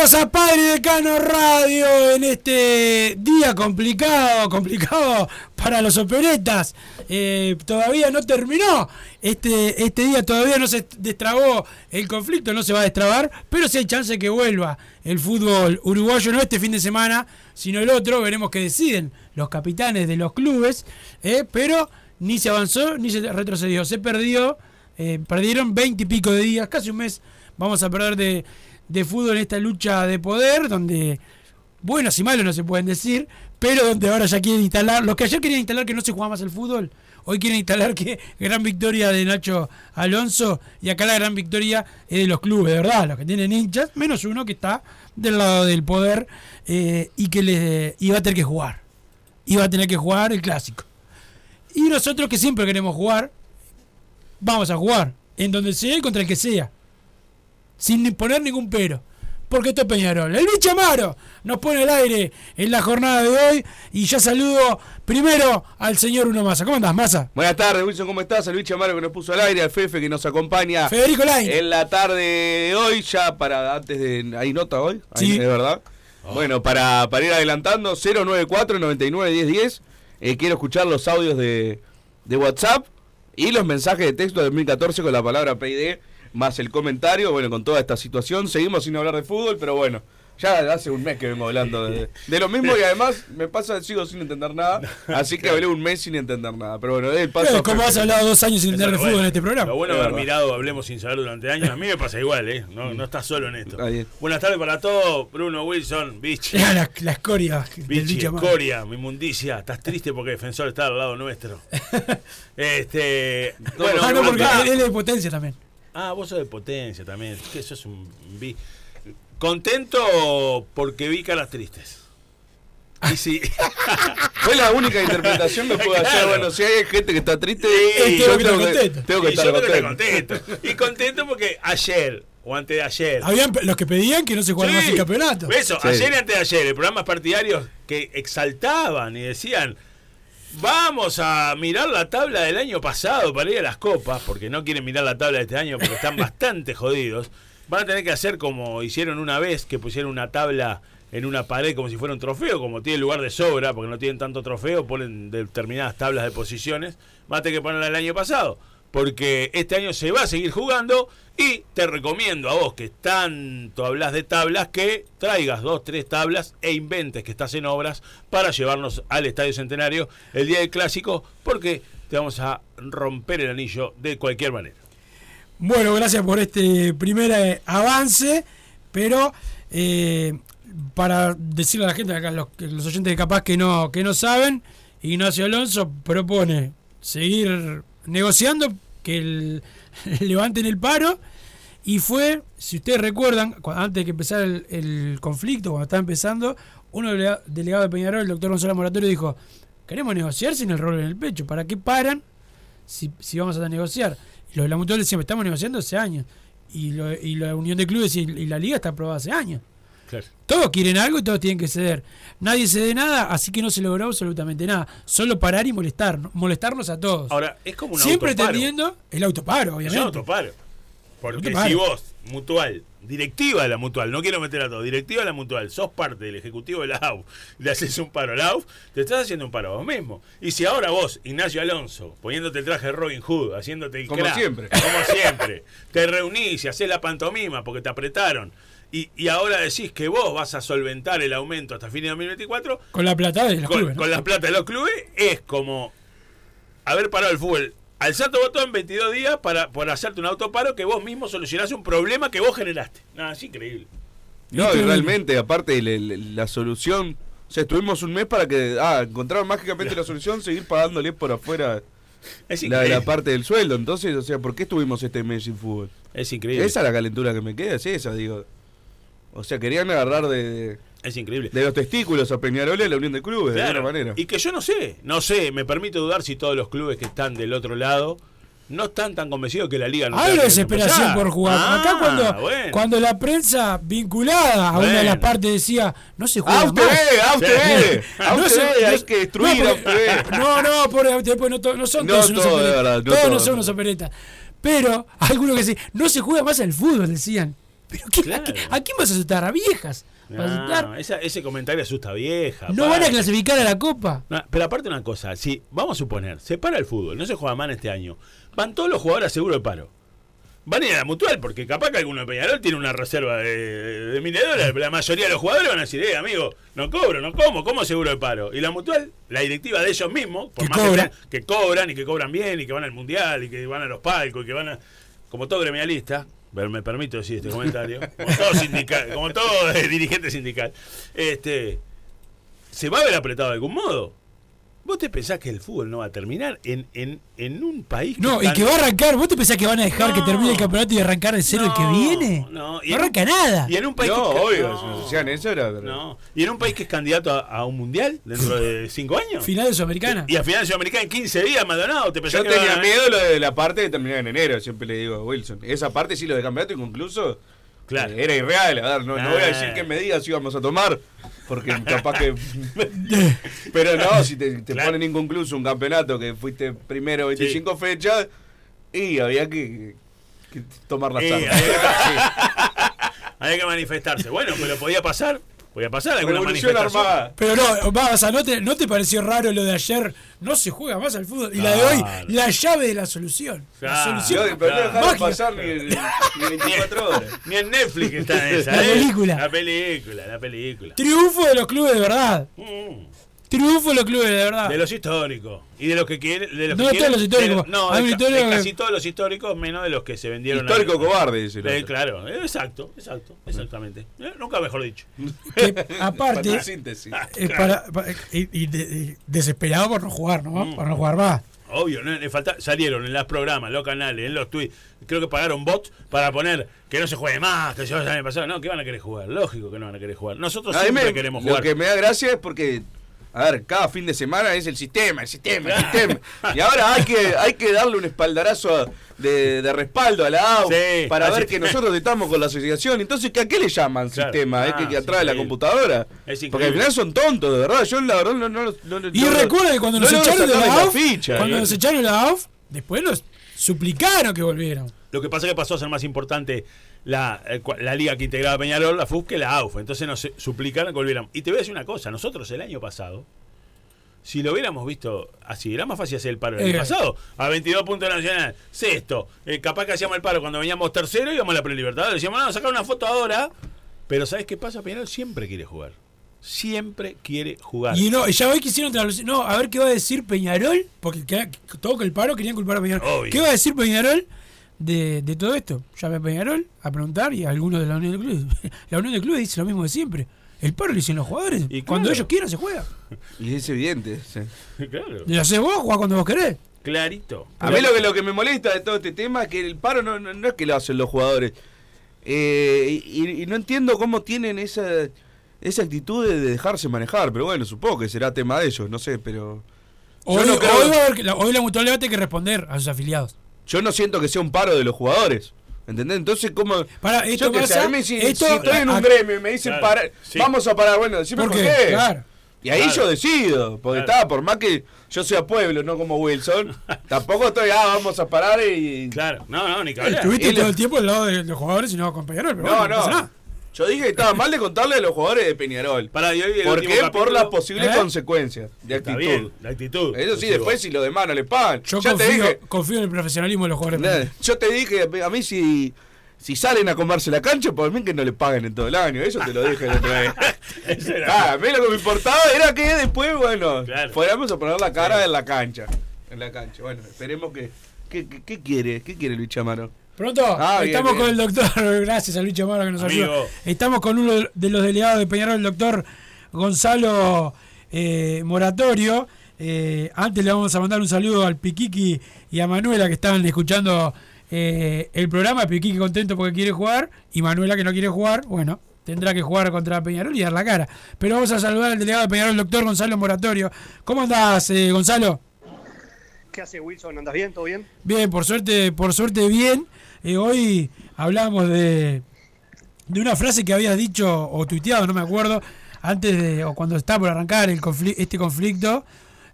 A Padre Decano Radio en este día complicado, complicado para los operetas. Eh, todavía no terminó, este, este día todavía no se destrabó el conflicto, no se va a destrabar, pero sí hay chance que vuelva el fútbol uruguayo, no este fin de semana, sino el otro, veremos qué deciden los capitanes de los clubes, eh, pero ni se avanzó ni se retrocedió, se perdió, eh, perdieron 20 y pico de días, casi un mes vamos a perder de, de fútbol en esta lucha de poder, donde buenos y malos no se pueden decir, pero donde ahora ya quieren instalar, los que ayer querían instalar que no se jugaba más el fútbol, hoy quieren instalar que gran victoria de Nacho Alonso y acá la gran victoria es de los clubes, de verdad, los que tienen hinchas, menos uno que está del lado del poder eh, y que le iba a tener que jugar, iba a tener que jugar el clásico. Y nosotros que siempre queremos jugar, vamos a jugar, en donde sea y contra el que sea sin poner ningún pero. Porque esto es Peñarol. El bicho Amaro nos pone al aire en la jornada de hoy. Y ya saludo primero al señor Uno Massa. ¿Cómo andás, Massa? Buenas tardes, Wilson, ¿cómo estás? Al bicho Amaro que nos puso al aire, al Fefe que nos acompaña Federico Lain. en la tarde de hoy, ya para antes de... ¿Hay nota hoy? Sí. ¿De verdad? Bueno, para, para ir adelantando, 094-99-1010. Eh, quiero escuchar los audios de, de WhatsApp y los mensajes de texto de 2014 con la palabra PID, más el comentario, bueno, con toda esta situación. Seguimos sin hablar de fútbol, pero bueno. Ya hace un mes que vengo hablando de, de lo mismo y además me pasa, sigo sin entender nada. Así que hablé un mes sin entender nada. Pero bueno, el paso. Eh, ¿Cómo has hablado dos años sin entender de fútbol en este programa? Lo bueno haber mirado Hablemos sin saber durante años. A mí me pasa igual, ¿eh? No, no estás solo en esto. Buenas tardes para todos. Bruno Wilson, Bichi. La, la escoria Bichi. Escoria, mi mundicia. Estás triste porque Defensor está al lado nuestro. este. Bueno, Ah, no, porque él es de potencia también. Ah, vos sos de potencia también. Es que sos un bi. Contento porque vi caras tristes. Y sí. Fue la única interpretación que puedo hacer. Bueno, si hay gente que está triste, Sí, yo tengo que estar tengo que, contento. tengo que y estar yo tengo que contento. Y contento porque ayer o antes de ayer. Habían los que pedían que no se jugara más el campeonato. Eso, Sí. ayer y antes de ayer, el programas partidarios que exaltaban y decían, vamos a mirar la tabla del año pasado para ir a las copas, porque no quieren mirar la tabla de este año porque están bastante jodidos. Van a tener que hacer como hicieron una vez, que pusieron una tabla en una pared como si fuera un trofeo, como tiene lugar de sobra, porque no tienen tanto trofeo, ponen determinadas tablas de posiciones, van a tener que ponerla el año pasado, porque este año se va a seguir jugando y te recomiendo a vos que tanto hablas de tablas que traigas dos, tres tablas e inventes que estás en obras para llevarnos al Estadio Centenario el día del clásico, porque te vamos a romper el anillo de cualquier manera. Bueno, gracias por este primer eh, avance, pero eh, para decirle a la gente, acá los, los oyentes capaz que no, que no saben, Ignacio Alonso propone seguir negociando, que el- levanten el paro. Y fue, si ustedes recuerdan, cu- antes de que empezara el, el conflicto, cuando estaba empezando, uno de los delegados de Peñarol, el doctor Gonzalo Moratorio, dijo, queremos negociar sin el rol en el pecho. ¿Para qué paran si, si vamos a negociar? Y los de la mutual decían, estamos negociando hace años. Y, lo- y la unión de clubes y, y la liga está aprobada hace años. Claro. Todos quieren algo y todos tienen que ceder. Nadie cede nada, así que no se logró absolutamente nada. Solo parar y molestarnos, molestarnos a todos. Ahora, es como un Siempre autoparo. entendiendo el autoparo, Es obviamente. un autoparo. Porque Autoparo. si vos, mutual, directiva de la mutual, no quiero meter a todo, directiva de la mutual, sos parte del ejecutivo de la AUF, le haces un paro a la AUF, te estás haciendo un paro a vos mismo. Y si ahora vos, Ignacio Alonso, poniéndote el traje de Robin Hood, haciéndote el Como crack, siempre. como siempre, te reunís y haces la pantomima porque te apretaron. Y, y ahora decís que vos vas a solventar el aumento hasta fin de 2024 Con la plata de los con, clubes. ¿no? con la plata de los clubes es como haber parado el fútbol. Alzar tu botón 22 días para, por hacerte un autoparo que vos mismo solucionás un problema que vos generaste. Nada, es increíble. No, y realmente, aparte, le- le- la solución. O sea, estuvimos un mes para que. Ah, encontraron mágicamente la solución, seguir pagándole por afuera Es la, increíble. la parte del sueldo. Entonces, o sea, ¿por qué estuvimos este mes sin fútbol? Es increíble. Esa es la calentura que me queda, es esa, digo. O sea, querían agarrar de, de, Es increíble. de los testículos a Peñarol y a la Unión de Clubes, de Claro. alguna manera. Y que yo no sé, no sé, me permito dudar si todos los clubes que están del otro lado no están tan convencidos que la liga no Hay desesperación empezar. por jugar. Ah, Acá cuando, bueno. cuando la prensa vinculada a una de las Bueno. partes decía, no se juega ¡A más. usted! ¡A usted! ¡A No usted! se- Hay no- que destruir no, a porque- usted. No, no, por, después no, to- no son No todos unos todo, de operetas. verdad, no todos no son unos operetas. Pero algunos que decían, no se juega más al fútbol, decían. ¿Pero qué, Claro. a, qué- a quién vas a asustar? ¿A viejas? ¿Vas a asustar? No, esa- ese comentario asusta vieja. ¿No van a clasificar a la Copa? No, pero aparte una cosa, si vamos a suponer, se para el fútbol, no se juega más en este año, van todos los jugadores a seguro de paro. Van a ir a la mutual, porque capaz que alguno de Peñarol tiene una reserva de, de de dólares, pero la mayoría de los jugadores van a decir, eh, amigo, no cobro, no como, ¿cómo seguro de paro? Y la mutual, la directiva de ellos mismos, por Que más cobra. que, que cobran y que cobran bien y que van al mundial y que van a los palcos y que van a. Como todo gremialista, pero me permito decir este comentario, como todo, sindical, como todo eh, dirigente sindical, este, se va a ver apretado de algún modo. ¿Vos te pensás que el fútbol no va a terminar en, en, en un país que No, y que va a arrancar. ¿Vos te pensás que van a dejar No. que termine el campeonato y arrancar de cero el que viene? no, y No en- arranca nada. Y en un país No, que, obvio, no, si eso era. no. Y en un país que es candidato a, a un mundial dentro de cinco años. Final de Sudamericana. Y a final de Sudamericana en 15 días, Maldonado, ¿te pensás Yo que tenía miedo lo de la parte de terminar en enero, siempre le digo a Wilson. Esa parte sí, lo de campeonato inconcluso, Claro. era irreal. A ver, no, no voy a decir Ah. qué medidas íbamos a tomar, porque capaz que... Pero no, si te, te Claro. ponen inconcluso un campeonato que fuiste primero 25 fechas, y había que, que tomar las Eh, armas. había, que, había que manifestarse. Bueno, pero podía pasar. Podía pasar alguna Revolución manifestación. armada. Pero no, va, o sea, ¿no te, ¿no te pareció raro lo de ayer? No se juega más al fútbol. Y la de hoy, la llave de la solución. La solución. Pero no dejaron Mágica. pasar ni, ni 24 horas. Ni en Netflix está esa. La ¿eh? película. La película, la película. Triunfo de los clubes de verdad. Mm. Triunfo de los clubes de verdad. De los históricos. Y de los que quieren. De los No que quieren- los históricos. de no, de, de que- casi todos los históricos, menos de los que se vendieron. a- Histórico cobarde, dice el Eh, otro. claro, eh, exacto, exacto, exactamente. Eh, nunca mejor dicho. Que, aparte, síntesis. es para, para- y, y de- de- desesperado por no jugar, ¿no? Mm. Por no jugar más. Obvio, ¿no? Le falta- salieron en los programas, los canales, en los tweets. Creo que pagaron bots para poner que no se juegue más, que se vaya a pasar. No, que van a querer jugar. Lógico que no van a querer jugar. Nosotros A siempre me- queremos lo jugar. que me da gracia es porque, a ver, cada fin de semana es el sistema, el sistema, el sistema. Y ahora hay que, hay que darle un espaldarazo a- de, de respaldo a la AU Sí, para ver que nosotros estamos con la asociación. Entonces, ¿a qué le llaman Claro. sistema? ¿Es Ah, que, que es atrás de la computadora? Porque al final son tontos, de verdad. Yo la verdad no, no, no, Y no- recuerda que cuando no nos echaron de la AUF, ficha. cuando ¿eh? nos echaron la AUF, después nos suplicaron que volvieran. Lo que pasa es que pasó a ser más importante la, eh, la liga que integraba Peñarol, la FUF, que la AUF. Entonces nos eh, suplicaron que volvieran. Y te voy a decir una cosa, nosotros el año pasado, si lo hubiéramos visto así, era más fácil hacer el paro el año Eh. pasado. A 22 puntos nacional, sexto. Eh, capaz que hacíamos el paro cuando veníamos tercero y íbamos a la prelibertad. Decíamos, no, sacar una foto ahora. Pero ¿sabes qué pasa? Peñarol siempre quiere jugar. Siempre quiere jugar. Y no, ya hoy quisieron. No, a ver qué va a decir Peñarol, porque que- todo que el paro querían culpar a Peñarol. Obvio. ¿Qué va a decir Peñarol de, de todo esto? Llamé a Peñarol a preguntar y a algunos de la Unión de Clubes. La Unión de Clubes dice lo mismo de siempre. El paro lo dicen los jugadores. Y Cuando claro. ellos quieran se juega. Y es evidente. sí. Claro. Lo haces vos, jugás cuando vos querés. Clarito. A mí lo que, lo que me molesta de todo este tema es que el paro no, no, no es que lo hacen los jugadores. Eh, y, y no entiendo cómo tienen esa, esa actitud de dejarse manejar. Pero bueno, supongo que será tema de ellos, no sé, pero... Hoy, no creo- hoy va a haber hoy la mutual le va a tener que responder a sus afiliados. Yo no siento que sea un paro de los jugadores. ¿Entendés? Entonces, ¿cómo...? Para, esto yo qué sé, pasa- a mí si, esto- si estoy en un gremio y me dicen Claro, parar, sí. vamos a parar, bueno, decime ¿Por por, qué? qué. Claro. Y ahí Claro. yo decido, porque Claro. está, por más que yo sea pueblo, no como Wilson, tampoco estoy, ah, vamos a parar y... Claro. No, no, ni que hablar. Estuviste todo el tiempo al lado de los jugadores y no con Peñarol, pero No, bueno, pasa no. Yo dije que estaba mal de contarle a los jugadores de Peñarol. Para, y hoy el ¿Por qué? capítulo- Por las posibles ¿Eh? consecuencias de Está actitud. bien, la actitud. Eso sí, después si lo demás no le pagan. Yo ya te confío, dije, confío en el profesionalismo de los jugadores. de nada, Peñarol. yo te dije, a mí si, si salen a comerse la cancha, por mí que no le paguen en todo el año. Eso te lo dije la otra vez. Eso era- Ah, a mí lo que me importaba era que después, bueno, Claro. fuéramos a poner la cara en la cancha. En la cancha. Bueno, esperemos que. ¿Qué, qué, qué quiere? ¿Qué quiere Luis Chamaro? Pronto, Ah, estamos bien. con el doctor, gracias a Luis Chamaro que nos Amigo. ayuda. Estamos con uno de los delegados de Peñarol, el doctor Gonzalo eh, Moratorio. Eh, antes le vamos a mandar un saludo al Piquiqui y a Manuela que estaban escuchando eh, el programa. Piquiqui contento porque quiere jugar y Manuela que no quiere jugar, bueno, tendrá que jugar contra Peñarol y dar la cara. Pero vamos a saludar al delegado de Peñarol, el doctor Gonzalo Moratorio. ¿Cómo andás, eh, Gonzalo? ¿Qué hace Wilson? ¿Andas bien? ¿Todo bien? Bien, por suerte, por suerte bien. Eh, hoy hablamos de, de una frase que habías dicho o tuiteado, no me acuerdo, antes de, o cuando estaba por arrancar este conflicto,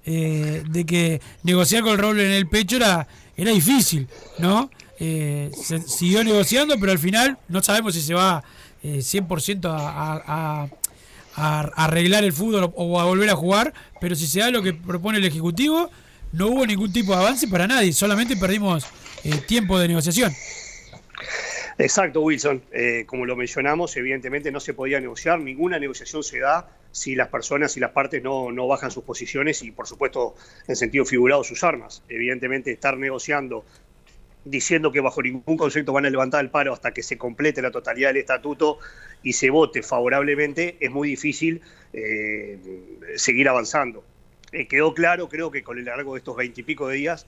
eh, de que negociar con el roble en el pecho era, era difícil, ¿no? Eh, se siguió negociando, pero al final no sabemos si se va eh, 100% a, a- a- a arreglar el fútbol o a volver a jugar, pero si se da lo que propone el Ejecutivo, no hubo ningún tipo de avance para nadie, solamente perdimos eh, tiempo de negociación. Exacto, Wilson. Eh, como lo mencionamos, evidentemente no se podía negociar, ninguna negociación se da si las personas y las partes no, no bajan sus posiciones y, por supuesto, en sentido figurado, sus armas. Evidentemente, estar negociando diciendo que bajo ningún concepto van a levantar el paro hasta que se complete la totalidad del estatuto y se vote favorablemente, es muy difícil eh, seguir avanzando. Eh, quedó claro, creo que con el largo de estos veintipico de días,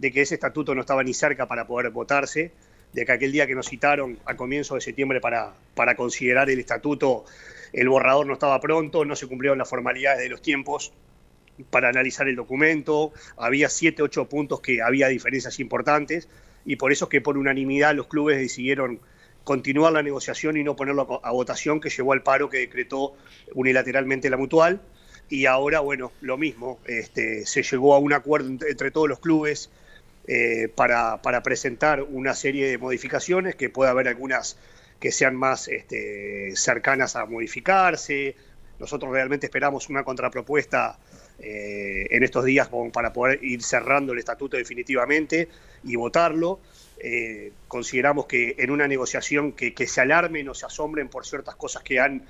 de que ese estatuto no estaba ni cerca para poder votarse, de que aquel día que nos citaron a comienzo de septiembre para, para considerar el estatuto, el borrador no estaba pronto, no se cumplieron las formalidades de los tiempos para analizar el documento, había siete, ocho puntos que había diferencias importantes y por eso es que por unanimidad los clubes decidieron continuar la negociación y no ponerlo a, votación que llevó al paro que decretó unilateralmente la mutual. Y ahora, bueno, lo mismo, este, se llegó a un acuerdo entre todos los clubes eh, para, para presentar una serie de modificaciones, que puede haber algunas que sean más este, cercanas a modificarse. Nosotros realmente esperamos una contrapropuesta eh, en estos días para poder ir cerrando el estatuto definitivamente y votarlo. Eh, consideramos que en una negociación que, se alarmen o se asombren por ciertas cosas que han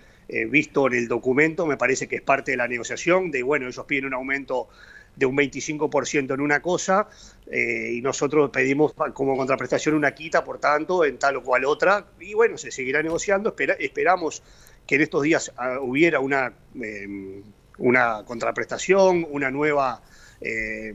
visto en el documento, me parece que es parte de la negociación, de bueno, ellos piden un aumento de un 25% en una cosa eh, y nosotros pedimos como contraprestación una quita, por tanto, en tal o cual otra, y bueno, se seguirá negociando, espera, esperamos que en estos días uh, hubiera una, eh, una contraprestación, una nueva eh,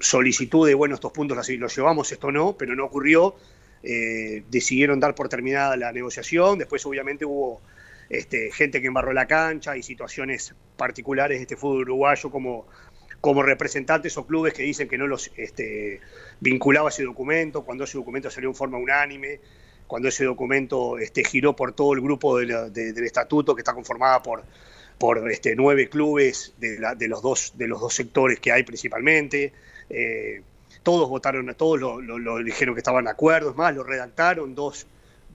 solicitud de, bueno, estos puntos así los llevamos, esto no, pero no ocurrió, eh, decidieron dar por terminada la negociación, después obviamente hubo este, gente que embarró la cancha y situaciones particulares de este fútbol uruguayo como como representantes o clubes que dicen que no los este, vinculaba ese documento, cuando ese documento salió en forma unánime, cuando ese documento este, giró por todo el grupo del estatuto que está conformada por, este, nueve clubes de, los dos, sectores que hay principalmente. Eh, todos votaron, todos lo, dijeron que estaban de acuerdo, es más, lo redactaron dos,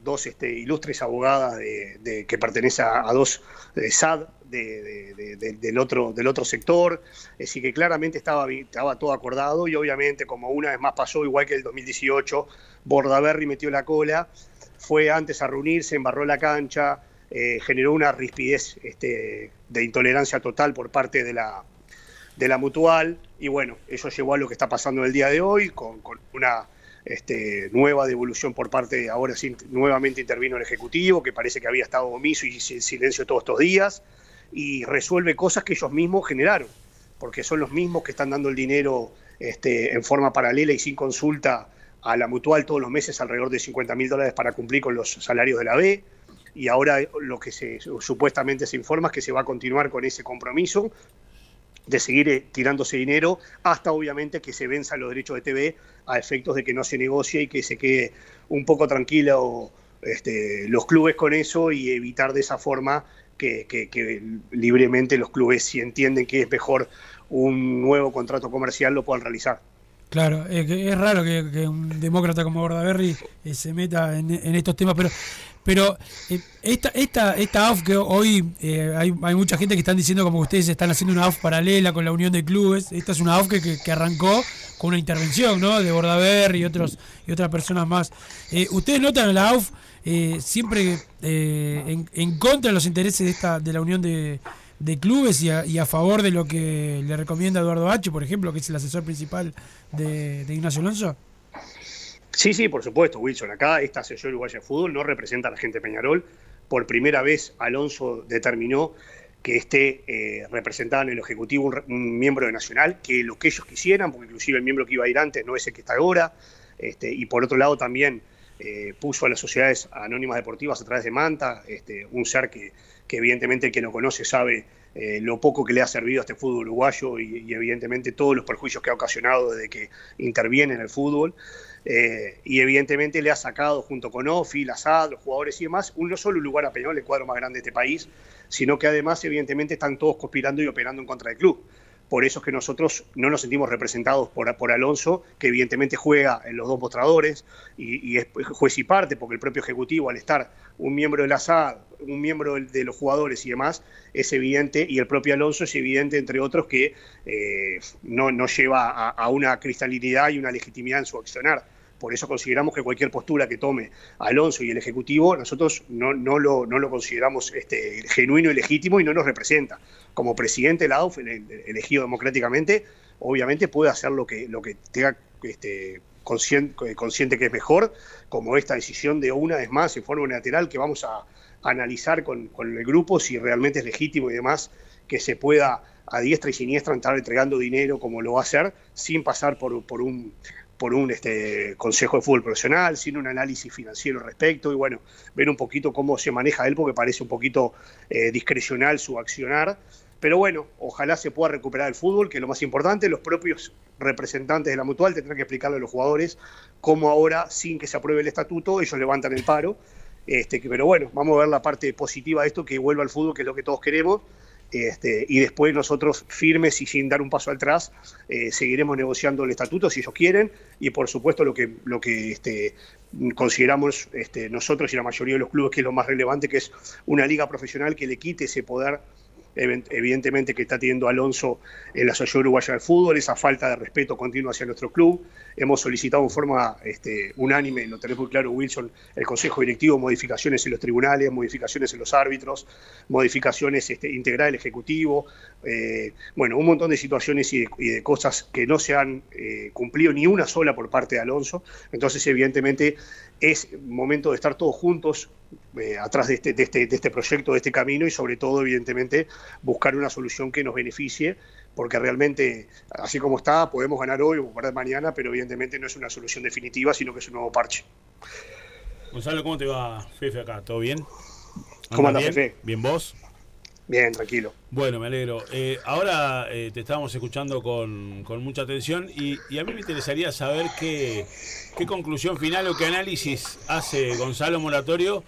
dos este, ilustres abogadas que pertenecen a, dos de SAD de, de, del, otro, del otro sector, es decir, que claramente estaba, estaba todo acordado y obviamente como una vez más pasó, igual que el 2018, Bordaberry metió la cola, fue antes a reunirse, embarró la cancha, eh, generó una rispidez este, de intolerancia total por parte de la, de la mutual. Y bueno, eso llevó a lo que está pasando el día de hoy con una este, nueva devolución por parte, ahora sí, nuevamente intervino el Ejecutivo, que parece que había estado omiso y en silencio todos estos días, y resuelve cosas que ellos mismos generaron, porque son los mismos que están dando el dinero este, en forma paralela y sin consulta a la mutual todos los meses alrededor de 50 mil dólares para cumplir con los salarios de la B. Y ahora lo que se, supuestamente se informa es que se va a continuar con ese compromiso de seguir eh, tirándose dinero hasta obviamente que se venzan los derechos de TV a efectos de que no se negocie y que se quede un poco tranquilo este, los clubes con eso y evitar de esa forma que, libremente los clubes si entienden que es mejor un nuevo contrato comercial lo puedan realizar. Claro, es, raro que, un demócrata como Bordaberry eh, se meta en estos temas, pero pero eh, esta esta esta AUF que hoy eh, hay, hay mucha gente que están diciendo como ustedes están haciendo una AUF paralela con la unión de clubes, esta es una AUF que, que, arrancó con una intervención ¿no? de Bordaberry y otros y otras personas más. Eh, ¿Ustedes notan a la AUF eh, siempre eh, en, en contra de los intereses de esta de la unión de, de clubes y a, y a favor de lo que le recomienda Eduardo H., por ejemplo, que es el asesor principal de Ignacio Alonso? Sí, sí, por supuesto, Wilson. Acá esta Asociación Uruguaya de Fútbol no representa a la gente de Peñarol. Por primera vez Alonso determinó que esté eh, representado en el Ejecutivo un, un miembro de Nacional, que lo que ellos quisieran, porque inclusive el miembro que iba a ir antes no es el que está ahora. Este, y por otro lado también eh, puso a las sociedades anónimas deportivas a través de Manta, este, un ser que, que evidentemente el que no conoce sabe eh, lo poco que le ha servido a este fútbol uruguayo y, y evidentemente todos los perjuicios que ha ocasionado desde que interviene en el fútbol. Eh, y evidentemente le ha sacado junto con Ofi, la SAD, los jugadores y demás, un, no solo un lugar a Peñarol, el cuadro más grande de este país, sino que además evidentemente están todos conspirando y operando en contra del club. Por eso es que nosotros no nos sentimos representados por, por Alonso, que evidentemente juega en los dos mostradores y, y es juez y parte, porque el propio Ejecutivo, al estar un miembro de la SAD, un miembro de los jugadores y demás, es evidente, y el propio Alonso es evidente, entre otros, que eh, no, no lleva a, a una cristalinidad y una legitimidad en su accionar. Por eso consideramos que cualquier postura que tome Alonso y el Ejecutivo, nosotros no, no, lo, no lo consideramos este, genuino y legítimo y no nos representa. Como presidente de AUF, ele- elegido democráticamente, obviamente puede hacer lo que, lo que tenga este, consciente, consciente que es mejor, como esta decisión de una vez más en forma unilateral que vamos a, analizar con, con el grupo si realmente es legítimo y demás que se pueda a diestra y siniestra estar entregando dinero como lo va a hacer sin pasar por, por un por un este, consejo de fútbol profesional, sin un análisis financiero al respecto, y bueno, ver un poquito cómo se maneja él, porque parece un poquito eh, discrecional su accionar. Pero bueno, ojalá se pueda recuperar el fútbol, que es lo más importante. Los propios representantes de la mutual tendrán que explicarle a los jugadores cómo ahora, sin que se apruebe el estatuto, ellos levantan el paro. Este, pero bueno, vamos a ver la parte positiva de esto, que vuelva al fútbol, que es lo que todos queremos. Este, y después nosotros firmes y sin dar un paso atrás eh, seguiremos negociando el estatuto si ellos quieren y por supuesto lo que lo que este, consideramos este, nosotros y la mayoría de los clubes que es lo más relevante que es una liga profesional que le quite ese poder evidentemente que está teniendo Alonso en la Asociación Uruguaya de Fútbol, esa falta de respeto continuo hacia nuestro club. Hemos solicitado en forma este, unánime, lo tenés muy claro Wilson, el Consejo Directivo, modificaciones en los tribunales, modificaciones en los árbitros, modificaciones este, integrar el Ejecutivo, eh, bueno, un montón de situaciones y de, y de cosas que no se han eh, cumplido ni una sola por parte de Alonso. Entonces, evidentemente, es momento de estar todos juntos eh, atrás de este, de, este, de este proyecto, de este camino y sobre todo, evidentemente, buscar una solución que nos beneficie, porque realmente, así como está, podemos ganar hoy o perder mañana, pero evidentemente no es una solución definitiva, sino que es un nuevo parche. Gonzalo, ¿cómo te va, Fefe, acá? ¿Todo bien? ¿Cómo ¿Andas? Fefe? ¿Bien vos? Bien, tranquilo. Bueno, me alegro. Eh, ahora eh, te estábamos escuchando con, con mucha atención y, a mí me interesaría saber qué, qué conclusión final o qué análisis hace Gonzalo Moratorio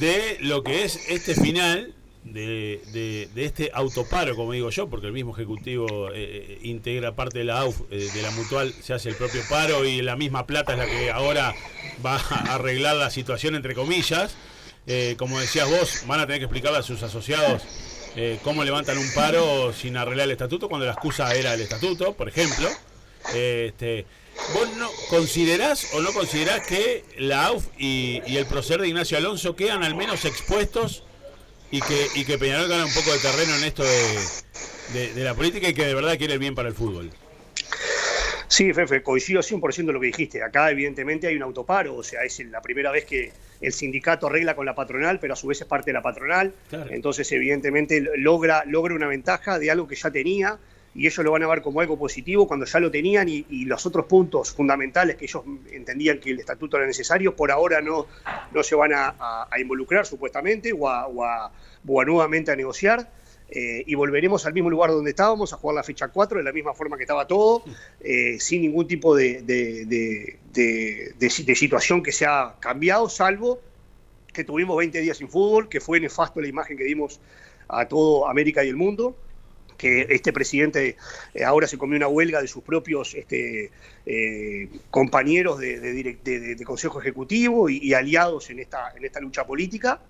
de lo que es este final de, de- de este autoparo, como digo yo, porque el mismo Ejecutivo eh, eh, integra parte de la AUF, eh, de la mutual, se hace el propio paro y la misma plata es la que ahora va a arreglar la situación, entre comillas. Eh, como decías vos, van a tener que explicarle a sus asociados eh, cómo levantan un paro sin arreglar el estatuto, cuando la excusa era el estatuto, por ejemplo. Eh, este, ¿Vos no considerás o no considerás que la AUF y, el proceder de Ignacio Alonso quedan al menos expuestos y que, Peñarol gana un poco de terreno en esto de- de la política y que de verdad quiere el bien para el fútbol? Sí, Fefe, coincido 100% en lo que dijiste. Acá, evidentemente, hay un autoparo, o sea, es la primera vez que el sindicato arregla con la patronal, pero a su vez es parte de la patronal. Claro. Entonces, evidentemente, logra, logra una ventaja de algo que ya tenía y ellos lo van a ver como algo positivo cuando ya lo tenían y, y los otros puntos fundamentales que ellos entendían que el estatuto era necesario, por ahora no, no se van a, a- a involucrar supuestamente o a, o a- o a nuevamente a negociar. Eh, y volveremos al mismo lugar donde estábamos, a jugar la fecha 4, de la misma forma que estaba todo, eh, sin ningún tipo de, de- de- de- de si- de situación que se ha cambiado, salvo que tuvimos 20 días sin fútbol, que fue nefasto la imagen que dimos a todo América y el mundo, que este presidente eh, ahora se comió una huelga de sus propios este, eh, compañeros de, Consejo Ejecutivo y, y aliados en esta, en esta lucha política,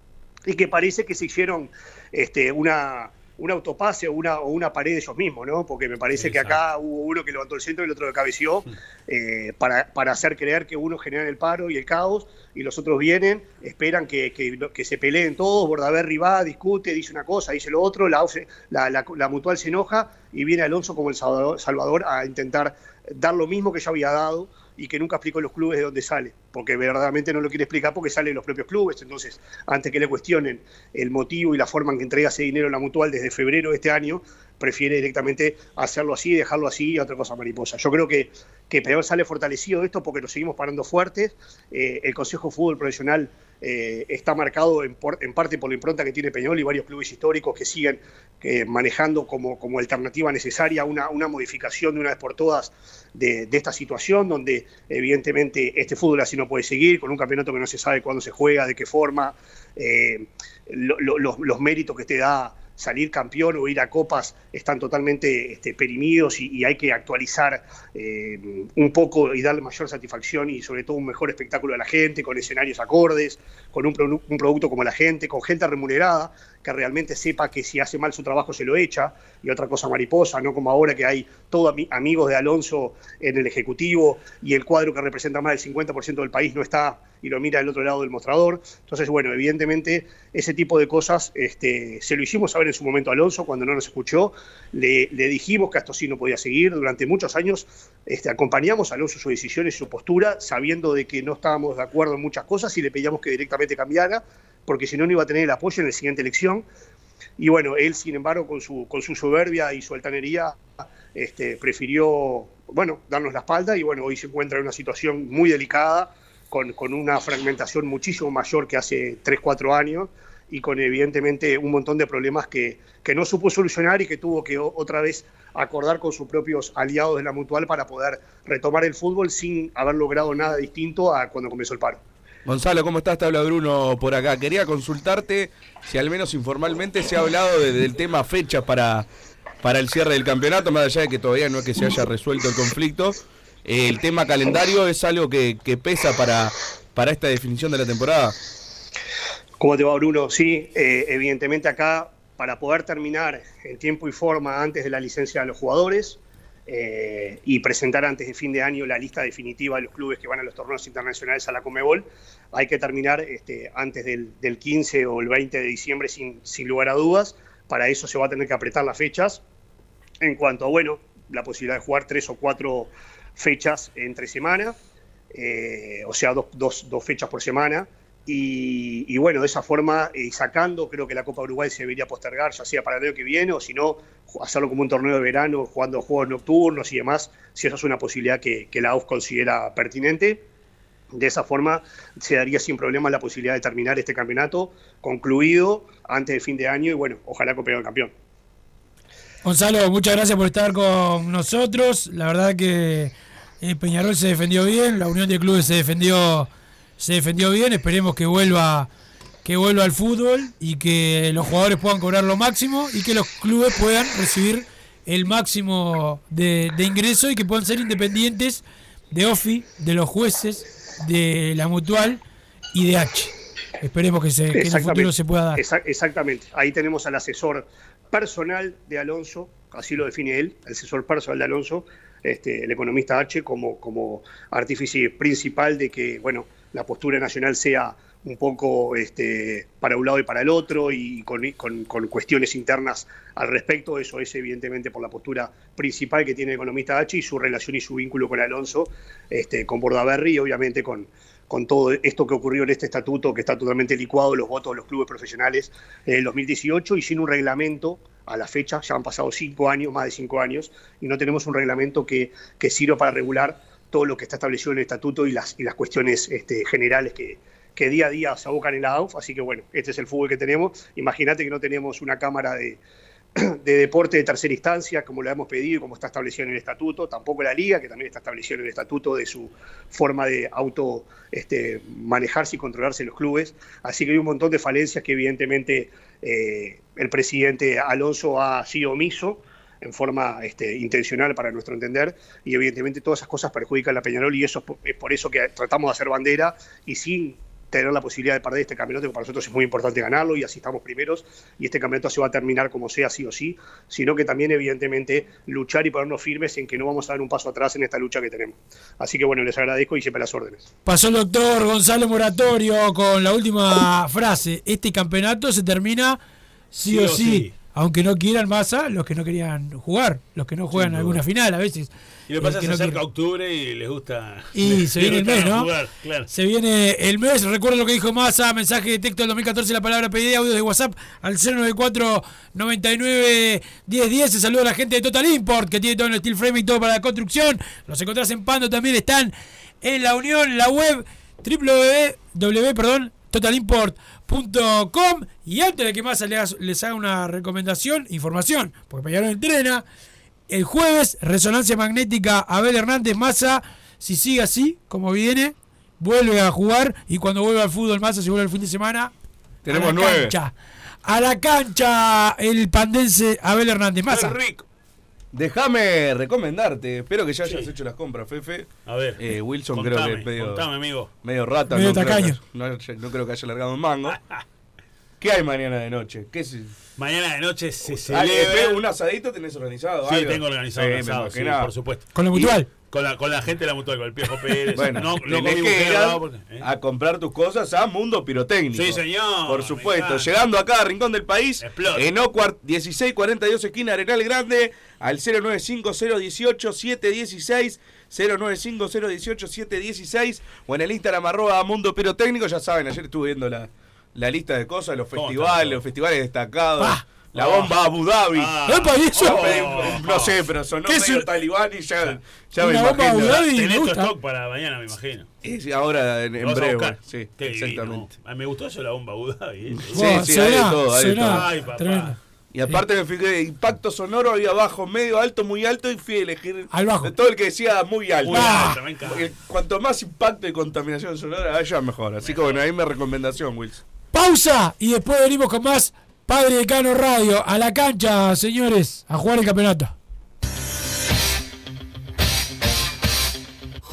y que parece que se hicieron este, una, una autopase o una, o una pared de ellos mismos, ¿no? Porque me parece que acá hubo uno que levantó el centro y el otro que cabeció, eh, para, para hacer creer que uno genera el paro y el caos, y los otros vienen, esperan que, que, que se peleen todos, Bordaberry va, discute, dice una cosa, dice lo otro, la, la, la- la mutual se enoja y viene Alonso como el Salvador, Salvador a intentar dar lo mismo que ya había dado y que nunca explicó los clubes de dónde sale, porque verdaderamente no lo quiere explicar porque sale de los propios clubes, entonces antes que le cuestionen el motivo y la forma en que entrega ese dinero a la mutual desde febrero de este año, prefiere directamente hacerlo así, dejarlo así y otra cosa mariposa. Yo creo que, que Peñarol sale fortalecido de esto porque nos seguimos parando fuertes, Eh, el Consejo de Fútbol Profesional eh, está marcado en, parte por la impronta que tiene Peñol y varios clubes históricos que siguen eh, manejando como, como alternativa necesaria una, una modificación de una vez por todas de, esta situación, donde evidentemente este fútbol así no puede seguir, con un campeonato que no se sabe cuándo se juega, de qué forma, lo- lo- los, los méritos que te da salir campeón o ir a copas están totalmente este, perimidos y, hay que actualizar eh, un poco y darle mayor satisfacción y sobre todo un mejor espectáculo a la gente, con escenarios acordes, con un, un producto como la gente, con gente remunerada, que realmente sepa que si hace mal su trabajo se lo echa, y otra cosa mariposa, no como ahora que hay todos ami- amigos de Alonso en el Ejecutivo y el cuadro que representa más del 50% del país no está y lo mira del otro lado del mostrador. Entonces, bueno, evidentemente ese tipo de cosas este, se lo hicimos saber en su momento a Alonso cuando no nos escuchó, le, dijimos que esto sí no podía seguir, durante muchos años este, acompañamos a Alonso su decisión y su postura, sabiendo de que no estábamos de acuerdo en muchas cosas y le pedíamos que directamente cambiara, porque si no, no iba a tener el apoyo en la siguiente elección. Y bueno, él, sin embargo, con su, con su soberbia y su altanería, este, prefirió, bueno, darnos la espalda y bueno, hoy se encuentra en una situación muy delicada, con, con una fragmentación muchísimo mayor que hace 3, 4 años y con evidentemente un montón de problemas que, que no supo solucionar y que tuvo que o- otra vez acordar con sus propios aliados de la mutual para poder retomar el fútbol sin haber logrado nada distinto a cuando comenzó el paro. Gonzalo, ¿cómo estás? Te habla Bruno por acá. Quería consultarte si al menos informalmente se ha hablado de- del tema fechas para, para el cierre del campeonato, más allá de que todavía no es que se haya resuelto el conflicto. Eh, el tema calendario es algo que, pesa para, para esta definición de la temporada. ¿Cómo te va, Bruno? Sí, eh, evidentemente acá, para poder terminar en tiempo y forma antes de la licencia de los jugadores eh, y presentar antes de fin de año la lista definitiva de los clubes que van a los torneos internacionales a la Comebol, hay que terminar este, antes del, del 15 o el 20 de diciembre sin, lugar a dudas. Para eso se va a tener que apretar las fechas. En cuanto a, bueno, la posibilidad de jugar tres o cuatro fechas entre semana, eh, o sea, dos, dos- dos fechas por semana. Y, bueno, de esa forma, eh, sacando, creo que la Copa Uruguay se debería postergar, ya sea para el año que viene, o si no, hacerlo como un torneo de verano, jugando juegos nocturnos y demás, si eso es una posibilidad que, la AUF considera pertinente. De esa forma se daría sin problema la posibilidad de terminar este campeonato concluido antes de fin de año y bueno, ojalá Copa el campeón. Gonzalo, muchas gracias por estar con nosotros. La verdad que eh, Peñarol se defendió bien, la Unión de Clubes se defendió, se defendió bien. Esperemos que vuelva, que vuelva al fútbol y que los jugadores puedan cobrar lo máximo y que los clubes puedan recibir el máximo de, de ingreso y que puedan ser independientes de OFI, de los jueces, de la mutual y de H. Esperemos que, se, que en el futuro se pueda dar. Exa- exactamente. Ahí tenemos al asesor personal de Alonso, así lo define él, el asesor personal de Alonso, este, el economista H, como, como artífice principal de que bueno, la postura nacional sea un poco este, para un lado y para el otro y con, cuestiones internas al respecto. Eso es evidentemente por la postura principal que tiene el economista H y su relación y su vínculo con Alonso, este, con Bordaberry y obviamente con, con todo esto que ocurrió en este estatuto que está totalmente licuado, los votos de los clubes profesionales en el 2018 y sin un reglamento a la fecha, ya han pasado cinco años, más de cinco años, y no tenemos un reglamento que, que sirva para regular todo lo que está establecido en el estatuto y las, y las cuestiones este, generales que, que día a día se abocan en la AUF. Así que bueno, este es el fútbol que tenemos. Imagínate que no tenemos una cámara de, de deporte de tercera instancia, como lo hemos pedido y como está establecido en el estatuto, tampoco la liga, que también está establecido en el estatuto de su forma de auto este, manejarse y controlarse los clubes. Así que hay un montón de falencias que evidentemente eh, el presidente Alonso ha sido omiso en forma este, intencional para nuestro entender y evidentemente todas esas cosas perjudican a Peñarol y eso es por, es por eso que tratamos de hacer bandera y sin tener la posibilidad de perder este campeonato, que para nosotros es muy importante ganarlo y así estamos primeros y este campeonato se va a terminar como sea, sí o sí, sino que también evidentemente luchar y ponernos firmes en que no vamos a dar un paso atrás en esta lucha que tenemos. Así que bueno, les agradezco y siempre las órdenes. Pasó el doctor Gonzalo Moratorio con la última frase. Este campeonato se termina sí, Sí o sí. Aunque no quieran masa, los que no querían jugar, los que no juegan alguna final a veces. Y lo pasa que no acerca octubre y les gusta. Y se viene el mes, ¿no? jugar, claro. Se viene el mes. Recuerdo lo que dijo Massa, mensaje de texto del 2014, la palabra PID, audio de WhatsApp al 094 99 1010. Se saluda a la gente de Total Import, que tiene todo el steel frame y todo para la construcción. Los encontrás en Pando también, están en la Unión, la web www, perdón, totalimport.com. Y antes de que Massa les, les haga una recomendación, información, porque Peñarol entrena. El jueves, resonancia magnética Abel Hernández Massa. Si sigue así, como viene, vuelve a jugar. Y cuando vuelva al fútbol Massa, si vuelve el fin de semana, Tenemos a la nueve. cancha. A la cancha, el pandense Abel Hernández Massa. Déjame recomendarte, espero que ya hayas hecho las compras, Fefe. A ver, Eh, Wilson contame, creo que es medio, contame, amigo. medio rata. Medio no, creo tacaño. que, no, no creo que haya largado un mango. ¿Qué hay mañana de noche? ¿Qué es? Mañana de noche se Ah, eh, celebra. un asadito tenés organizado. Sí, algo? tengo organizado Sí, asado, sí, por supuesto. Con la mutual. Con la, con la gente de la mutual, con el Piojo Pérez. Bueno, no, no tenés que mujer, ir a, no, porque- ¿eh? a comprar tus cosas a Mundo Pirotécnico. Sí, señor, Por supuesto. Llegando acá a Rincón del País, Explota. en Ocuart 1642 esquina Arenal Grande, al 095-018-716, 095-018-716, o en el Instagram arroba Mundo Pirotécnico. Ya saben, ayer estuve viendo la, la lista de cosas, los ¿Cómo está festivales, los festivales destacados. Ah. La bomba Abu Dhabi. Ah. ¡Epa, y eso! No, pero- no sé, pero sonó ¿Qué es medio talibán y ya, ya me imagino. Abu Dhabi, Tenés tu stock para mañana, me imagino. Y sí, ahora en, en breve. Sí, Qué exactamente. divino. Ah, me gustó eso la bomba Abu Dhabi, eh. Sí, sí, hay de todo, hay de todo. Ay, papá. tremendo. Y aparte me fijé, impacto sonoro había bajo, medio, alto, muy alto y fui a elegir Al bajo. de todo el que decía muy alto. Muy Ah. alto, cuanto más impacto y contaminación sonora haya, mejor. Así que bueno, ahí mi recomendación, Wilson. Pausa y después venimos con más Padre Decano Radio. A la cancha, señores, a jugar el campeonato.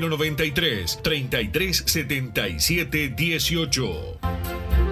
093 3377 18.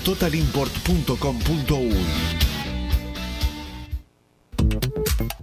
totalimport.com.uy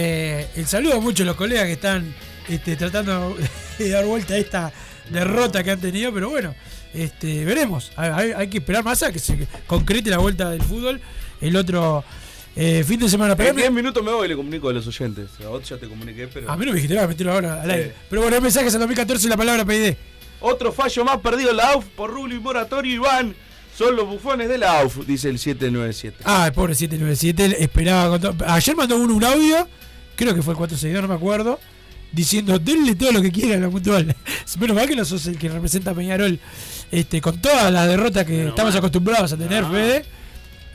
Eh, el saludo a muchos de los colegas que están este, tratando de dar vuelta a esta derrota que han tenido, pero bueno, este, veremos. Hay, que esperar más a que se concrete la vuelta del fútbol. El otro eh, fin de semana. Pero En 10 minutos me voy y le comunico a los oyentes. A vos ya te comuniqué, pero. a mí no me dijiste nada, meterlo ahora al aire. Sí. Pero bueno, mensajes en 2014 la palabra PID. Otro fallo más perdido en la AUF por Rubio y Moratorio Iván. Son los bufones de la AUF, dice el 797. Ah, el pobre 797, esperaba. con todo- Ayer mandó uno un audio, creo que fue el 462, no me acuerdo, diciendo, denle todo lo que quieran a la mutual. Menos mal que no sos el que representa a Peñarol este, con todas las derrotas que estamos acostumbrados a tener, No. Fede.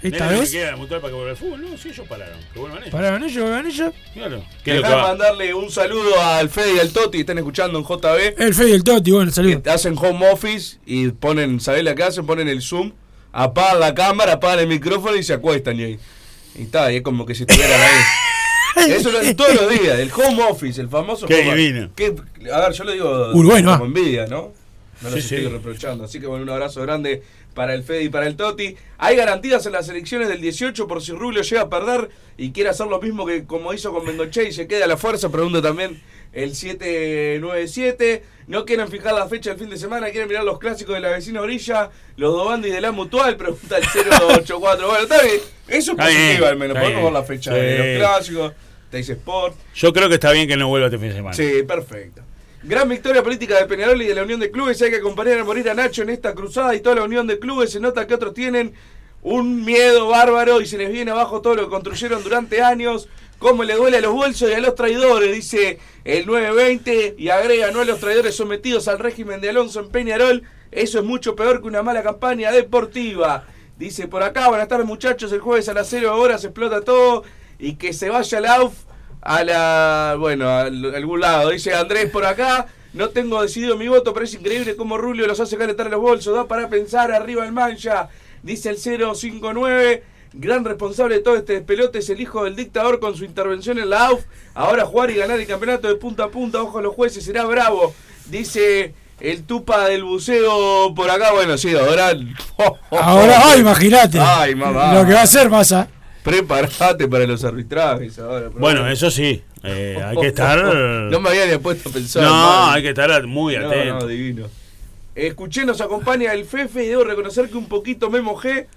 Esta vez. que queda la mutual para que vuelva al fútbol. No, sí, ellos pararon. Que vuelvan ellos. Pararon ellos, vuelvan ellos. Claro. ¿Qué es lo que Dejá va? mandarle un saludo al Fede y al Toti, están escuchando en JB. El Fede y el Toti, bueno, saludos. Hacen home office y ponen, ¿sabés la que hacen? Ponen el Zoom, apagan la cámara, apagan el micrófono y se acuestan. Y, ahí. y está, y es como que si estuvieran ahí. Eso lo hacen todos los días, el home office, el famoso Qué home divino. Que, a ver, yo lo digo Uruguay, como ¿no? envidia, ¿no? No los Sí, sí. estoy reprochando. Así que bueno, un abrazo grande para el Fede y para el Toti. Hay garantías en las elecciones del 18 por si Rubio llega a perder y quiere hacer lo mismo que como hizo con Bendoche y se queda a la fuerza. Pregunta también el 797. No quieren fijar la fecha del fin de semana, quieren mirar los clásicos de la vecina orilla, los Dobandi de la Mutual. Pregunta el 084. Bueno, está bien. Eso es positivo al menos. Podemos ver la fecha Sí. de los clásicos, Teis Sport. Yo creo que está bien que no vuelva este fin de semana. Sí, perfecto. Gran victoria política de Peñarol y de la Unión de Clubes. Hay que acompañar a morir a Nacho en esta cruzada y toda la Unión de Clubes. Se nota que otros tienen un miedo bárbaro y se les viene abajo todo lo que construyeron durante años. Cómo le duele a los bolsos y a los traidores, dice el 920 y agrega, no a los traidores sometidos al régimen de Alonso en Peñarol, eso es mucho peor que una mala campaña deportiva. Dice por acá, buenas tardes muchachos, el jueves a las 0 horas se explota todo y que se vaya la AUF a la, bueno, a algún lado. Dice Andrés por acá, no tengo decidido mi voto, pero es increíble cómo Rulio los hace calentar los bolsos, da para pensar arriba el mancha. Dice el 059, gran responsable de todo este despelote es el hijo del dictador con su intervención en la AUF. Ahora jugar y ganar el campeonato de punta a punta, ojo a los jueces, será bravo. Dice el tupa del buceo por acá, bueno, sí, ahora... Ahora, imagínate. Ay, mamá. Lo que va a hacer Massa. Prepárate para los arbitrajes ahora. Bueno, eso sí. eh, hay que estar. No me había ni puesto a pensar. No, mal. hay que estar muy No, atento. no, divino. Escuché, nos acompaña el Fefe y debo reconocer que un poquito me mojé.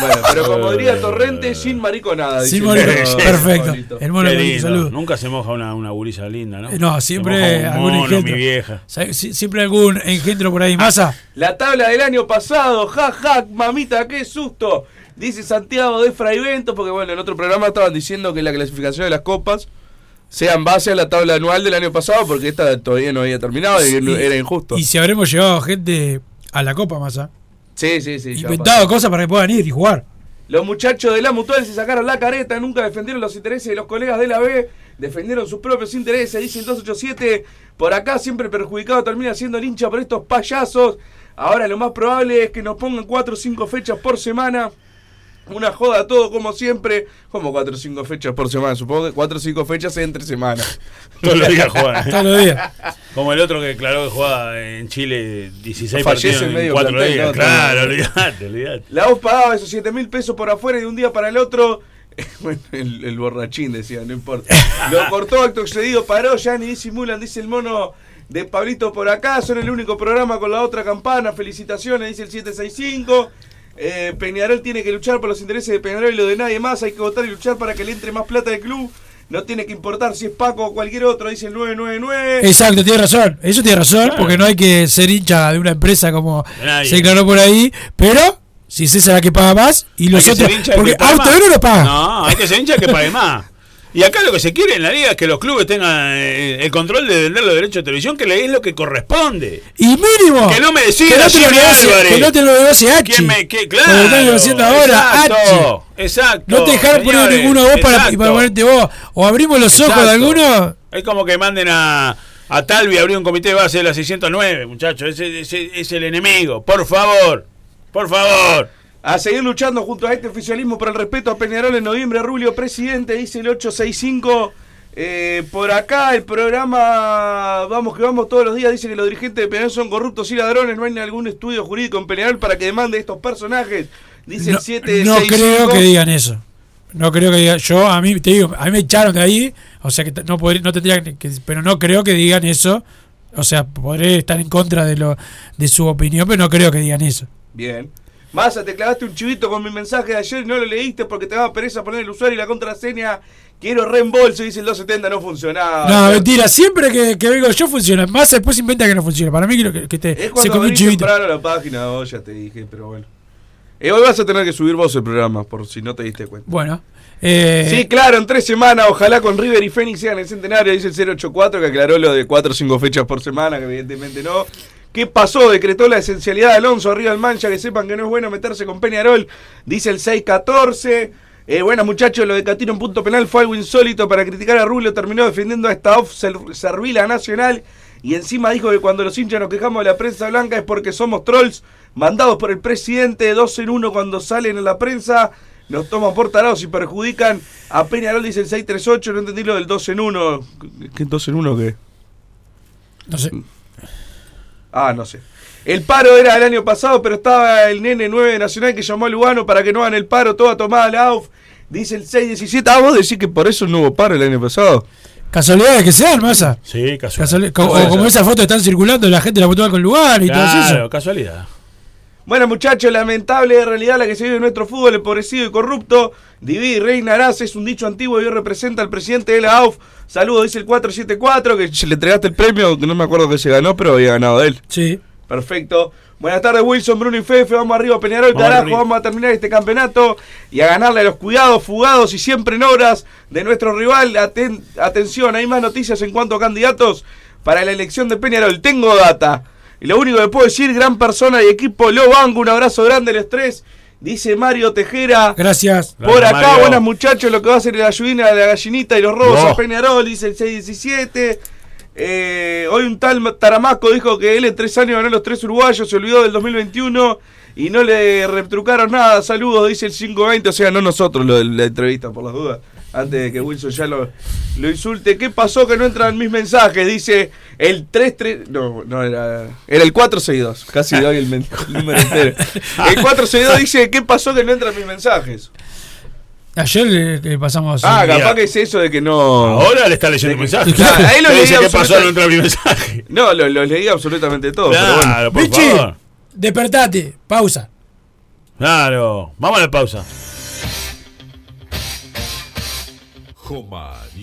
Bueno, pero como diría Torrente, sin mariconada. dice Sin mariconada, perfecto. Lindo. saludos. Nunca se moja una, una gurisa linda, ¿no? Eh, No, siempre algún mono, engendro. mi vieja. Siempre algún engendro por ahí. Massa. La tabla del año pasado, ja, ja, mamita, qué susto. Dice Santiago de Fraivento, porque bueno, en otro programa estaban diciendo que la clasificación de las copas sea en base a la tabla anual del año pasado, porque esta todavía no había terminado y era injusto. Y si habremos llevado gente a la Copa, Massa. Sí, sí, sí. Inventado cosas para que puedan ir y jugar. Los muchachos de la Mutual se sacaron la careta, nunca defendieron los intereses de los colegas de la B, defendieron sus propios intereses, dice el 287. Por acá siempre perjudicado termina siendo el hincha por estos payasos. Ahora lo más probable es que nos pongan 4 o 5 fechas por semana. Una joda todo como siempre. Como 4 o 5 fechas por semana, supongo que 4 o 5 fechas entre semana. Todos los días juegan. Todos los días. Como el otro que declaró que juega en Chile 16 Fallece partidos en en medio 4 plantel, días. ¿no? Claro, olvidate, olvidate. La voz pagaba esos 7 mil pesos por afuera y de un día para el otro. Bueno, el, el borrachín decía, no importa. Lo cortó, acto excedido, paró, ya ni disimulan, dice el mono de Pablito por acá. Son el único programa con la otra campana. Felicitaciones, dice el 765. Eh, Peñarol tiene que luchar por los intereses de Peñarol y lo de nadie más. Hay que votar y luchar para que le entre más plata al club. No tiene que importar si es Paco o cualquier otro, dice el 999. Exacto, tiene razón. Eso tiene razón, porque no hay que ser hincha de una empresa como nadie. se declaró por ahí. Pero si es esa la que paga más y los otros. Porque Auto no paga. No, hay que ser hincha que pague más. Y acá lo que se quiere en la liga es que los clubes tengan eh, el control de vender los derechos de televisión, que le es lo que corresponde. Y mínimo. Que no me que decida no te lo Álvarez. Que no te lo negocie. ¿Quién me, qué, Como lo están negociando ahora, Exacto, exacto. No te dejaron poner ninguno vos para, para ponerte vos. O abrimos los ojos de alguno. Es como que manden a, a Talvi a abrir un comité de base de la 609, muchachos. Ese, ese- es el enemigo. Por favor. Por favor. A seguir luchando junto a este oficialismo por el respeto a Peñarol en noviembre. Rulio, presidente, dice el 865. Eh, por acá el programa Vamos que vamos todos los días dice que los dirigentes de Peñarol son corruptos y ladrones. No hay algún estudio jurídico en Peñarol para que demande estos personajes. Dice No, el 765. no creo que digan eso. No creo que digan. Yo, a mí, te digo, a mí me echaron de ahí. O sea que no, podría, no tendrían que. Pero no creo que digan eso. O sea, podré estar en contra de, lo, de su opinión, pero no creo que digan eso. Bien. Massa, te clavaste un chivito con mi mensaje de ayer y no lo leíste porque te daba pereza poner el usuario y la contraseña. Quiero reembolso, dice el 270, no funcionaba. No, mentira. Siempre que, que vengo yo funciona. Más después inventa que no funciona. Para mí, que, que te, Es se cuando comió un chivito. temprano la página, vos ya te dije, pero bueno. Eh, hoy vas a tener que subir vos el programa, por si no te diste cuenta. Bueno. Eh, Sí, claro, en tres semanas, ojalá con River y Fénix sean el centenario, dice el 084, que aclaró lo de 4 o 5 fechas por semana, que evidentemente no. ¿Qué pasó? Decretó la esencialidad de Alonso arriba del Mancha, que sepan que no es bueno meterse con Peñarol, dice el 614. Eh, bueno, muchachos, lo de Catino en punto penal fue algo insólito para criticar a Rubio, terminó defendiendo a esta off ser- servila nacional y encima dijo que cuando los hinchas nos quejamos de la prensa blanca es porque somos trolls mandados por el presidente, dos en uno cuando salen en la prensa, nos toman por tarados y perjudican a Peñarol, dice el 638, no entendí lo del 2 en 1. ¿Qué 2 en 1 qué? No sé. Ah, no sé. El paro era el año pasado, pero estaba el nene 9 nacional que llamó a Lugano para que no hagan el paro, toda tomada la AUF. Dice el 617. Ah, vos decís que por eso no hubo paro el año pasado. Casualidades que sean, masa. Sí, casualidad. Como ser. esas fotos están circulando, la gente la votó con lugar y todo Claro, eso. casualidad. Bueno, muchachos, lamentable realidad la que se vive en nuestro fútbol, empobrecido y corrupto. Divide y reinarás, es un dicho antiguo y hoy representa al presidente de la AUF. Saludos, dice el 474, que le entregaste el premio, que no me acuerdo que se ganó, pero había ganado él. Sí. Perfecto. Buenas tardes, Wilson, Bruno y Fefe. Vamos arriba, Peñarol, Vamos carajo. arriba. Vamos a terminar este campeonato y a ganarle a los cuidados, fugados y siempre en obras de nuestro rival. Aten- atención, hay más noticias en cuanto a candidatos para la elección de Peñarol. Tengo data. Y lo único que puedo decir, gran persona y equipo, lo banco. Un abrazo grande, el estrés. Dice Mario Tejera. Gracias. Por Gracias, acá, Mario. buenas muchachos, lo que va a hacer la ayudina de la gallinita y los robos No. a Peñarol, dice el 617. Eh, hoy un tal Taramaco dijo que él en tres años ganó los tres uruguayos, se olvidó del 2021 y no le retrucaron nada. Saludos, dice el 520, o sea, no nosotros lo de la entrevista, por las dudas. Antes de que Wilson ya lo, lo insulte. ¿Qué pasó que no entran mis mensajes? Dice el 33. No, no era. Era el 462. Casi doy el, el número entero. El 462 dice: ¿Qué pasó que no entran mis mensajes? Ayer le, le pasamos. Ah, capaz que es eso de que no. Ahora le está leyendo mensajes. Claro, ahí lo Le leí qué pasó, no entra mi mensaje. No, lo, lo leí absolutamente todo. Claro, pero bueno. favor. despertate. Pausa. Claro. Vamos a la pausa. Joma,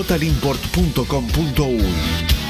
www.totalimport.com.uy.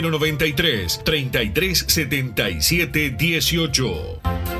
093 3377 18.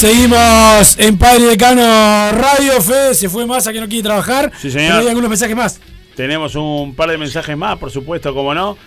Seguimos en Padre Decano Radio. Fede se fue más a que no quiere trabajar. Sí, señor. Pero hay algunos mensajes más. Tenemos un par de mensajes más, por supuesto, como no.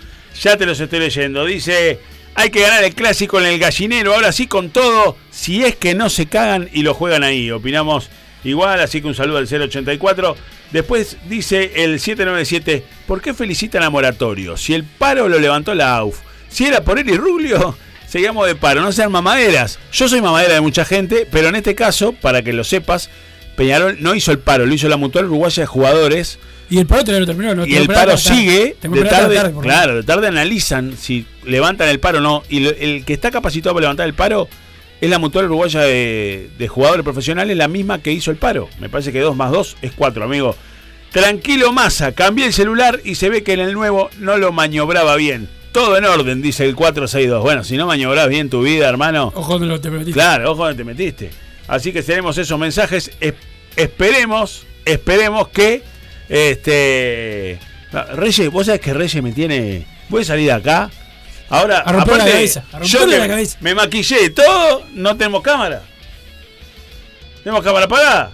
Ya te los estoy leyendo. Dice, hay que ganar el clásico en el gallinero, ahora sí con todo, si es que no se cagan y lo juegan ahí. Opinamos igual, así que un saludo al 084. Después dice el 797, ¿por qué felicitan a Moratorio? Si el paro lo levantó la AUF. Si era por él y Rubio, seguíamos de paro, no sean mamaderas. Yo soy mamadera de mucha gente, pero en este caso, para que lo sepas, Peñarol no hizo el paro, lo hizo la Mutual Uruguaya de Jugadores. Y el paro todavía no terminó. ¿no? Y el paro sigue, de tarde, claro, de tarde analizan si levantan el paro o no. Y lo- el que está capacitado para levantar el paro es la Mutual Uruguaya de, de Jugadores Profesionales, la misma que hizo el paro. Me parece que 2 más 2 es 4, amigo. Tranquilo, masa, cambié el celular y se ve que en el nuevo no lo maniobraba bien. Todo en orden, dice el 462. Bueno, si no maniobras bien tu vida, hermano. Ojo donde te metiste. Claro, ojo donde te metiste. Así que tenemos esos mensajes. Es- esperemos, esperemos que este Reyes, vos sabés que Reyes me tiene. Voy a salir de acá. Ahora, A romper la cabeza, a yo la cabeza. me maquillé todo, no tenemos cámara. Tenemos cámara apagada.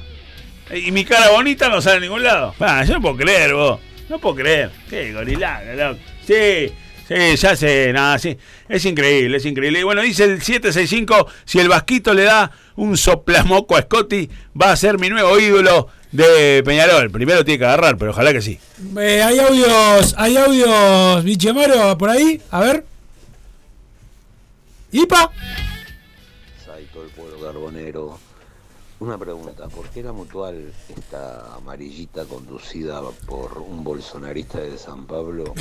Y mi cara bonita no sale a ningún lado. Ah, yo no puedo creer, vos. No puedo creer. Qué gorilada, loco. Sí, sí, ya sé, nada, sí. Es increíble, es increíble. Y bueno, dice el 765, si el Vasquito le da un soplamoco a Scotty, va a ser mi nuevo ídolo de Peñarol. Primero tiene que agarrar, pero ojalá que sí. Eh, hay audios, hay audios, Bichemaro, por ahí. A ver. ¿Ipa? Saito, el pueblo carbonero. Una pregunta, ¿por qué la mutual, esta amarillita conducida por un bolsonarista de San Pablo,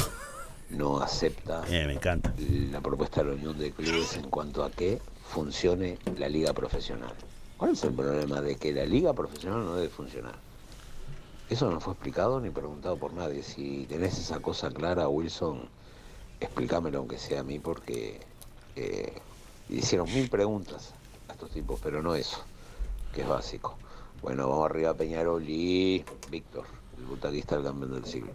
no acepta Eh, me encanta. la propuesta de la Unión de Clubes en cuanto a que funcione la liga profesional? ¿Cuál es el problema de que la liga profesional no debe funcionar? Eso no fue explicado ni preguntado por nadie. Si tenés esa cosa clara, Wilson, explícamelo aunque sea a mí porque eh, hicieron mil preguntas a estos tipos, pero no eso, que es básico. Bueno, vamos arriba Peñarol y Víctor, el butaquista del campeón del siglo.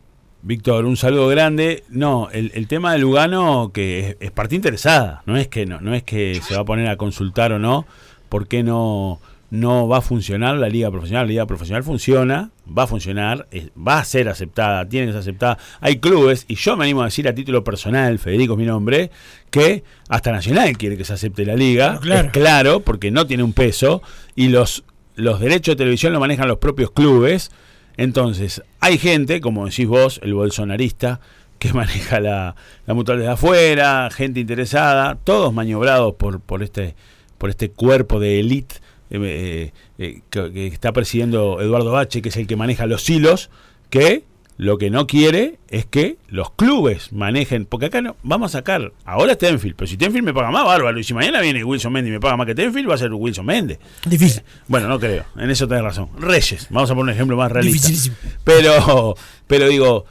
Víctor, un saludo grande. No, el, el tema de Lugano, que es, es parte interesada, no es que no, no es que se va a poner a consultar o no, por qué no, no va a funcionar la liga profesional. La liga profesional funciona, va a funcionar, es- va a ser aceptada, tiene que ser aceptada. Hay clubes, y yo me animo a decir a título personal, Federico es mi nombre, que hasta Nacional quiere que se acepte la liga. claro. Es claro, porque no tiene un peso, y los, los derechos de televisión lo manejan los propios clubes. Entonces, hay gente, como decís vos, el bolsonarista, que maneja la, la mutual afuera, gente interesada, todos maniobrados por, por este por este cuerpo de élite eh, eh, eh, que, que está presidiendo Eduardo Bache, que es el que maneja los hilos, que lo que no quiere es que los clubes manejen, porque acá no, vamos a sacar, ahora es Tenfield, pero si Tenfield me paga más, bárbaro, y si mañana viene Wilson Méndez y me paga más que Tenfield, va a ser Wilson Méndez. Difícil. Bueno, no creo, en eso tenés razón. Reyes, vamos a poner un ejemplo más realista. Dificilísimo. Pero, pero digo,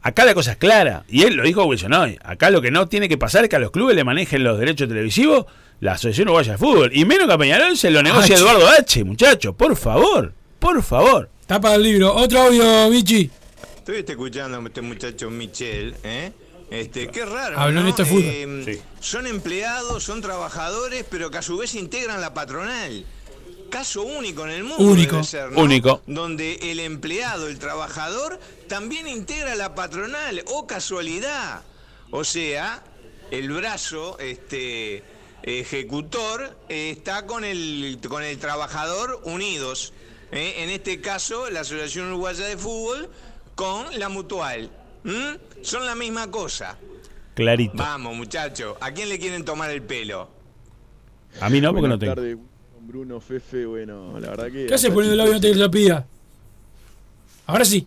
acá la cosa es clara, y él lo dijo Wilson hoy, acá lo que no tiene que pasar es que a los clubes le manejen los derechos televisivos la Asociación Uruguaya de Fútbol, y menos que a Peñarol se lo negocia H. Eduardo H, muchacho, por favor, por favor. Tapa el libro. Otro audio, Bichi. Estoy escuchando a este muchacho Michel, ¿eh? Este, qué raro. Habló ¿no? esto de fútbol. Eh, Son empleados, son trabajadores, pero que a su vez integran la patronal. Caso único en el mundo. Único. debe ser, ¿no? Único. Donde el empleado, el trabajador, también integra la patronal. ¡Oh, casualidad! O sea, el brazo este, ejecutor eh, está con el, con el trabajador unidos. ¿eh? En este caso, la Asociación Uruguaya de Fútbol con la Mutual. ¿m? Son la misma cosa. Clarito. Vamos, muchachos. ¿A quién le quieren tomar el pelo? A mí no, porque no tengo. Bruno, Fefe, bueno, la verdad que... ¿Qué haces poniendo el audio antes que lo pida? Ahora sí.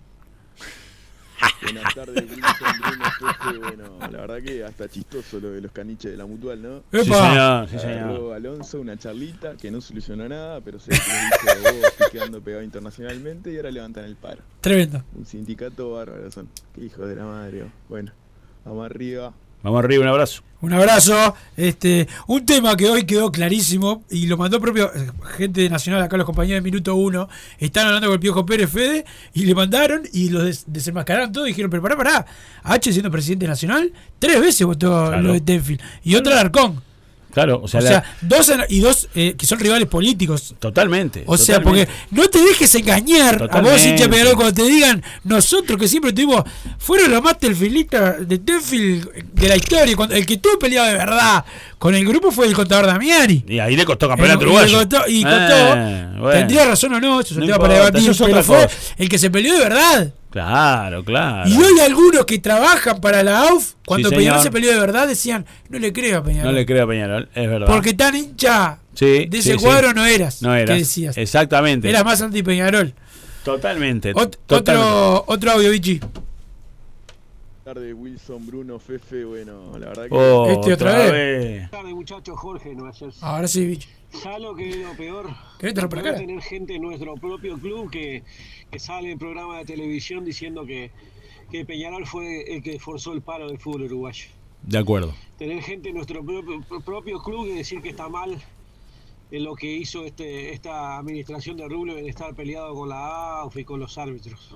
Buenas tardes, Wilson, Bruno, bueno, la verdad que hasta chistoso lo de los caniches de la Mutual, ¿no? ¡Epa! Sí, señor, sí, señor. Agarró Alonso una charlita que no solucionó nada, pero se dice, vos estoy quedando pegado internacionalmente y ahora levantan el paro. Tremendo. Un sindicato bárbaro son. Qué hijos de la madre. Bueno, vamos arriba. Vamos arriba, un abrazo. Un abrazo. Este, un tema que hoy quedó clarísimo y lo mandó propio eh, gente de Nacional, acá los compañeros de Minuto 1, están hablando con el Piojo Pérez Fede y le mandaron y los des- desenmascararon todo y dijeron, pero pará, pará, H siendo presidente nacional, tres veces votó Claro. lo de Tenfield y otra Alarcón. Claro, o O sea, sea, la- dos y dos eh, que son rivales políticos. totalmente. O sea, totalmente. porque no te dejes engañar a vos, Totalmente. hincha Peñarol, cuando te digan nosotros que siempre tuvimos, fueron los más telfilistas de Tenfield de la historia. Cuando, el que tuvo peleado de verdad con el grupo fue el contador Damiani. Y ahí le costó campeonato El- y uruguayo. costó- y Eh, bueno. Tendría razón o no, eso es No para debatir, pero fue el que se peleó de verdad. Claro, claro. Y hoy algunos que trabajan para la AUF, cuando Sí, Peñarol se peleó de verdad, decían, no le creo a Peñarol. No le creo a Peñarol, es verdad. Porque tan hincha Sí, de ese sí, sí. cuadro no eras. No eras. ¿Qué decías? Exactamente. Eras más anti-Peñarol. Totalmente. Ot- totalmente. otro, otro audio, Vichy. tarde, Wilson, Bruno, Fefe, bueno, la verdad que... Oh, Este otra otra vez. vez. tardes, muchachos. Jorge, Jersey. Ahora sí, Vichy. ¿Sabes lo que es lo peor? ¿Querés te romper la cara? tener gente en nuestro propio club que, que sale en programa de televisión diciendo que, que Peñarol fue el que forzó el paro del fútbol uruguayo. De acuerdo. Tener gente en nuestro propio, propio club y decir que está mal en lo que hizo este, esta administración de Rubio en estar peleado con la AUF y con los árbitros.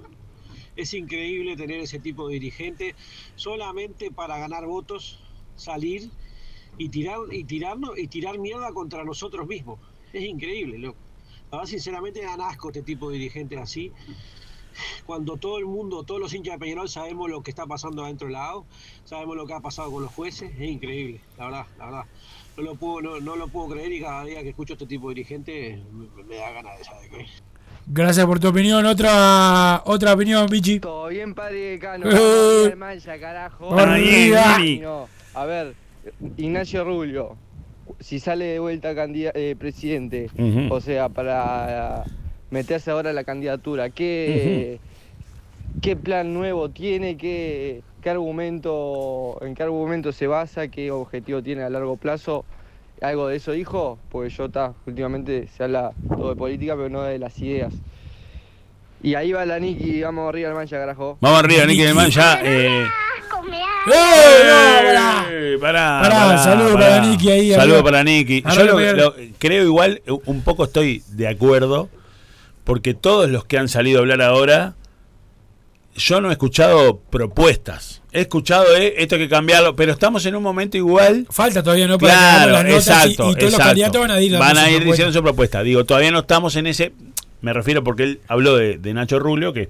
Es increíble tener ese tipo de dirigente solamente para ganar votos, salir y tirar y tirarnos y tirar mierda contra nosotros mismos. Es increíble, loco. La verdad, sinceramente, dan asco este tipo de dirigentes así. Cuando todo el mundo, todos los hinchas de Peñarol sabemos lo que está pasando adentro del lado, sabemos lo que ha pasado con los jueces, es increíble, la verdad, la verdad. No lo puedo, no, no lo puedo creer y cada día que escucho este tipo de dirigentes me, me da ganas de saber qué. Gracias por tu opinión. Otra otra opinión, Vichy. Todo bien, padre de Cano. Al mancha, carajo. No, a ver, Ignacio Rubio, si sale de vuelta candida- eh, presidente, o sea, para meterse ahora en la candidatura, ¿qué, ¿qué plan nuevo tiene? ¿Qué, qué argumento, ¿En qué argumento se basa? ¿Qué objetivo tiene a largo plazo? ¿Algo de eso dijo? Porque yo, está, últimamente se habla todo de política, pero no de las ideas. Y ahí va la Niki, vamos arriba al mancha, carajo. Vamos arriba, Nicky del Man ya. Eh, ¡Eh! no, pará! pará, Pará, pará, saludo pará. para Nicky ahí, Saludo para Nicky. Yo lo- creo igual, un poco estoy de acuerdo, porque todos los que han salido a hablar ahora, yo no he escuchado propuestas. He escuchado eh, esto hay que cambiarlo, pero estamos en un momento igual. Falta todavía, ¿no? Para Claro, las notas exacto, y, todos los candidatos van a ir, Van a ir diciendo su propuesta. Digo, todavía no estamos en ese. Me refiero porque él habló de, de Nacho Rubio, que,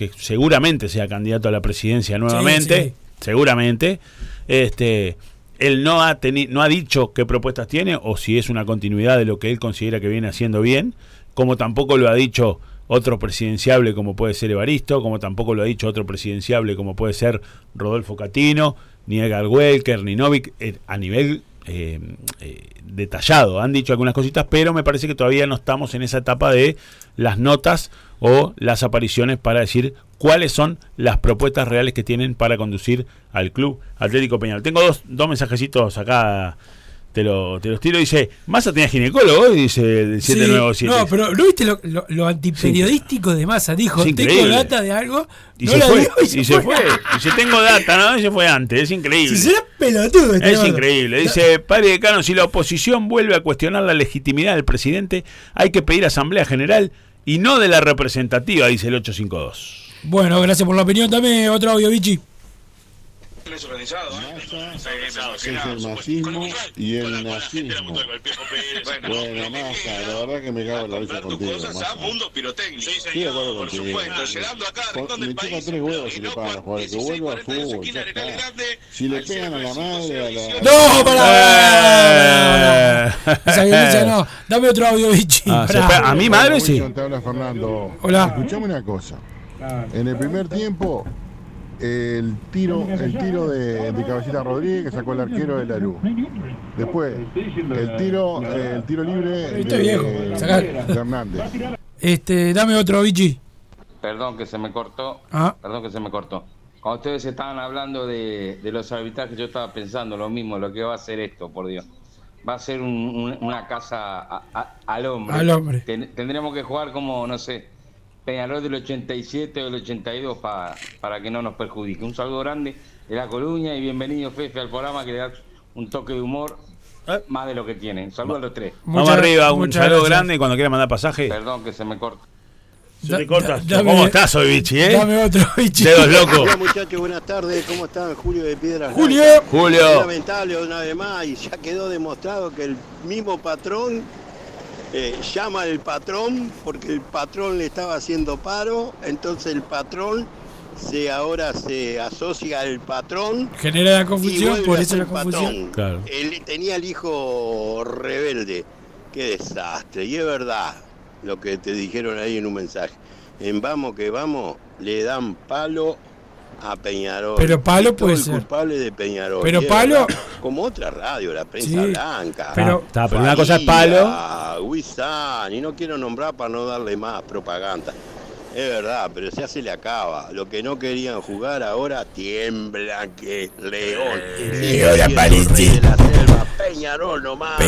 que seguramente sea candidato a la presidencia nuevamente. sí. Seguramente. Este. Él no ha, no ha dicho qué propuestas tiene o si es una continuidad de lo que él considera que viene haciendo bien, como tampoco lo ha dicho otro presidenciable como puede ser Evaristo, como tampoco lo ha dicho otro presidenciable como puede ser Rodolfo Catino, ni Edgar Welker, ni Novik, eh, a nivel eh, eh, detallado. Han dicho algunas cositas, pero me parece que todavía no estamos en esa etapa de las notas o las apariciones para decir cuáles son las propuestas reales que tienen para conducir al club Atlético Peñarol. Tengo dos, dos mensajecitos acá, te, lo, te los tiro. Dice, Massa tenía ginecólogo, hoy", dice el Sí, 797. No, pero ¿no viste lo, lo, lo antiperiodístico de Massa? Dijo, tengo data de algo, Y no se la fue, y se fue. Dice, tengo data, ¿no? Y se fue antes, es increíble. Si será pelotudo este Es increíble. Dice, padre decano, si la oposición vuelve a cuestionar la legitimidad del presidente, hay que pedir asamblea general y no de la representativa, dice el 852. Bueno, gracias por la opinión. Dame otro audio, Vichy. Es el masismo y el nazismo. Bueno, Massa, la verdad que me cago en la risa contigo, Massa. Estoy de acuerdo contigo. Con- Me chupa tres huevos si le pagan a los jugadores. Que vuelva al fútbol, ya está. Si le pegan a la madre, a la... No, pará. Esa violencia no. Dame otro audio, Vichy. Ah, a mi madre sí. Te habla Fernando. Hola. Escuchame una cosa. En el primer tiempo, el tiro, el tiro de, de Cabecita Rodríguez que sacó el arquero de la luz. Después, el tiro, el tiro libre de, Estoy viejo, sacá. de Hernández. Este, dame otro, Vichy. Perdón que se me cortó. Ah. Perdón que se me cortó. Cuando ustedes estaban hablando de, de los arbitrajes, yo estaba pensando lo mismo, lo que va a ser esto, por Dios. Va a ser un- un- una casa a- a- al hombre. Al hombre. Ten- tendremos que jugar como, no sé, Peñarol del 87 o del 82 pa- para que no nos perjudique. Un saludo grande de La Coruña y bienvenido, Fefe, al programa que le da un toque de humor más de lo que tiene. Un saludo a los tres. Vamos arriba, un saludo grande y cuando quiera mandar pasaje. Perdón que se me corta. Se te corta. da- dame- ¿Cómo estás hoy, bichi, eh? Dame otro, bichi. Dedos locos. Hola muchachos, buenas tardes, ¿cómo están? Julio de Piedras Julio. Blancas. Julio. Es lamentable una vez más y ya quedó demostrado que el mismo patrón eh, llama al patrón porque el patrón le estaba haciendo paro, entonces el patrón se ahora se asocia al patrón Genera la confusión, por a eso la confusión. Él tenía el hijo rebelde. Qué desastre. Y es verdad lo que te dijeron ahí en un mensaje. En Vamos que Vamos le dan palo a Peñarol. Pero palo puede el ser. culpable de Peñarol. Pero palo- como otra radio, la prensa Sí, blanca. pero- Está, pero una cosa es palo. Wisan, y no quiero nombrar para no darle más propaganda. Es verdad, pero ya se le acaba. Lo que no querían jugar ahora tiemblan que León. León siendo rey de la selva, Peñarol nomás.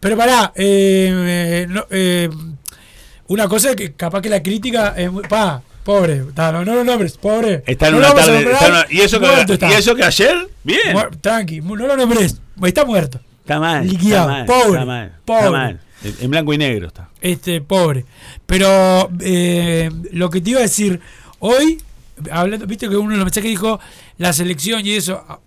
Pero pará, eh, eh, no, eh, una cosa es que capaz que la crítica es muy. Pa, pobre, no, no lo nombres, pobre. Está en No una tarde. nombrar, está en una- ¿y, eso que, está. ¿Y eso que ayer? Bien. Muer- tranqui, no lo nombres, está muerto. Está mal. Liquidado, está mal, pobre, Está mal. pobre. Está mal. En blanco y negro está. Este, pobre. Pero eh, lo que te iba a decir, hoy, hablando, viste que uno de los mensajes dijo la selección y eso, ah,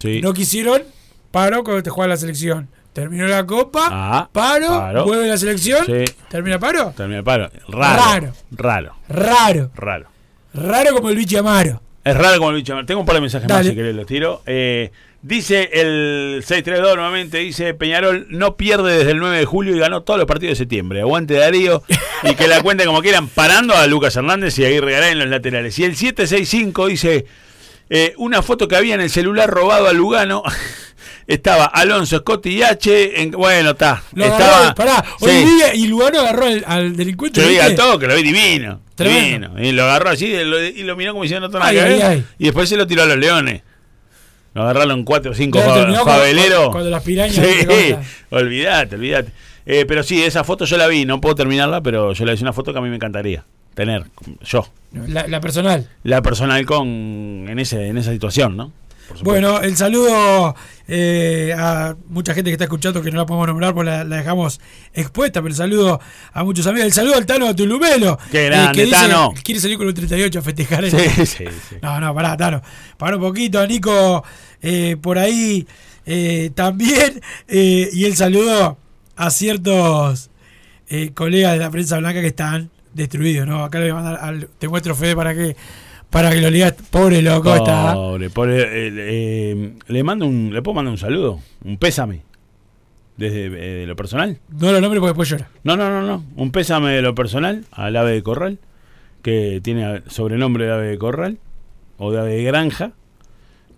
Sí. no quisieron, paro cuando te juega la selección. Terminó la copa, Ah, paro, paro. vuelve la selección, Sí. termina paro. Termina paro. Raro. Raro. Raro. Raro, Raro. raro como el bicho Amaro. Es raro como el bicho. Tengo un par de mensajes más si querés los tiro. Eh, dice el 632 nuevamente, dice Peñarol no pierde desde el 9 de julio y ganó todos los partidos de septiembre. Aguante Darío y que la cuenten como quieran, parando a Lucas Hernández y a Aguirre Garay en los laterales. Y el 765 dice eh, una foto que había en el celular robado a Lugano. Estaba Alonso, Scott y H. En, bueno, está. Estaba. agarró, pará, sí. hoy día y Lugano agarró al, al delincuente. Yo vi al toque, lo vi divino. Tremendo. Divino. Y lo agarró así y lo, y lo miró como diciendo no Ay, ay, ay. Y después se lo tiró a los leones. Lo agarraron cuatro o cinco cuando- faveleros. cuando- las pirañas Sí, olvídate, olvídate. Eh, pero sí, esa foto yo la vi, no puedo terminarla, pero yo la hice una foto que a mí me encantaría tener, yo. La, la personal. La personal con en ese en esa situación, ¿no? Bueno, el saludo eh, a mucha gente que está escuchando que no la podemos nombrar porque la, la dejamos expuesta, pero el saludo a muchos amigos. El saludo al Tano Tulumelo. Qué eh, grande, que dice Tano. Quiere salir con un 38 a festejar. el- Sí, sí, sí. No, no, pará, Tano. Pará un poquito, Nico eh, por ahí también. y el saludo a ciertos colegas de la prensa blanca que están destruidos, ¿no? Acá le voy a mandar al, te muestro Fede para que para que lo leas. Pobre loco está. Pobre, pobre, eh, eh, le mando un, le puedo mandar un saludo, un pésame desde eh, de lo personal. No lo nombre porque después llora. No, no, no, no, un pésame de lo personal al ave de corral que tiene sobrenombre de ave de corral o de ave de granja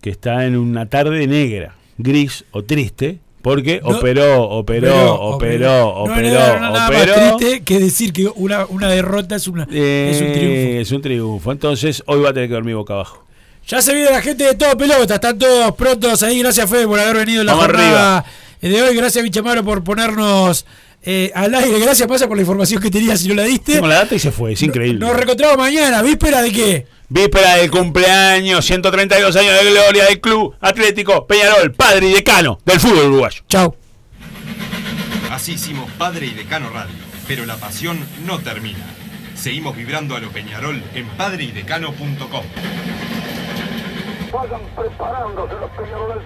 que está en una tarde negra, gris o triste porque No, operó, operó, operó, no, operó, no, no, nada más operó. triste que decir que una, una derrota es, una, es un triunfo. Eh, Es un triunfo. Entonces hoy va a tener que dormir boca abajo. Ya se viene la gente de todo pelota, están todos prontos ahí. Gracias, Fede, por haber venido en la Vamos jornada de hoy. Gracias, Bichamaro, por ponernos eh, al aire. Gracias, Pasa, por la información que tenías si no la diste. Tengo la data y se fue, es increíble. Nos reencontramos mañana. ¿Víspera de qué? Víspera del cumpleaños, 132 años de gloria del Club Atlético Peñarol, padre y decano del fútbol uruguayo. Chau. Así hicimos Padre y Decano Radio, pero la pasión no termina. Seguimos vibrando a lo Peñarol en padreidecano.com. Vayan preparándose los peñaroles.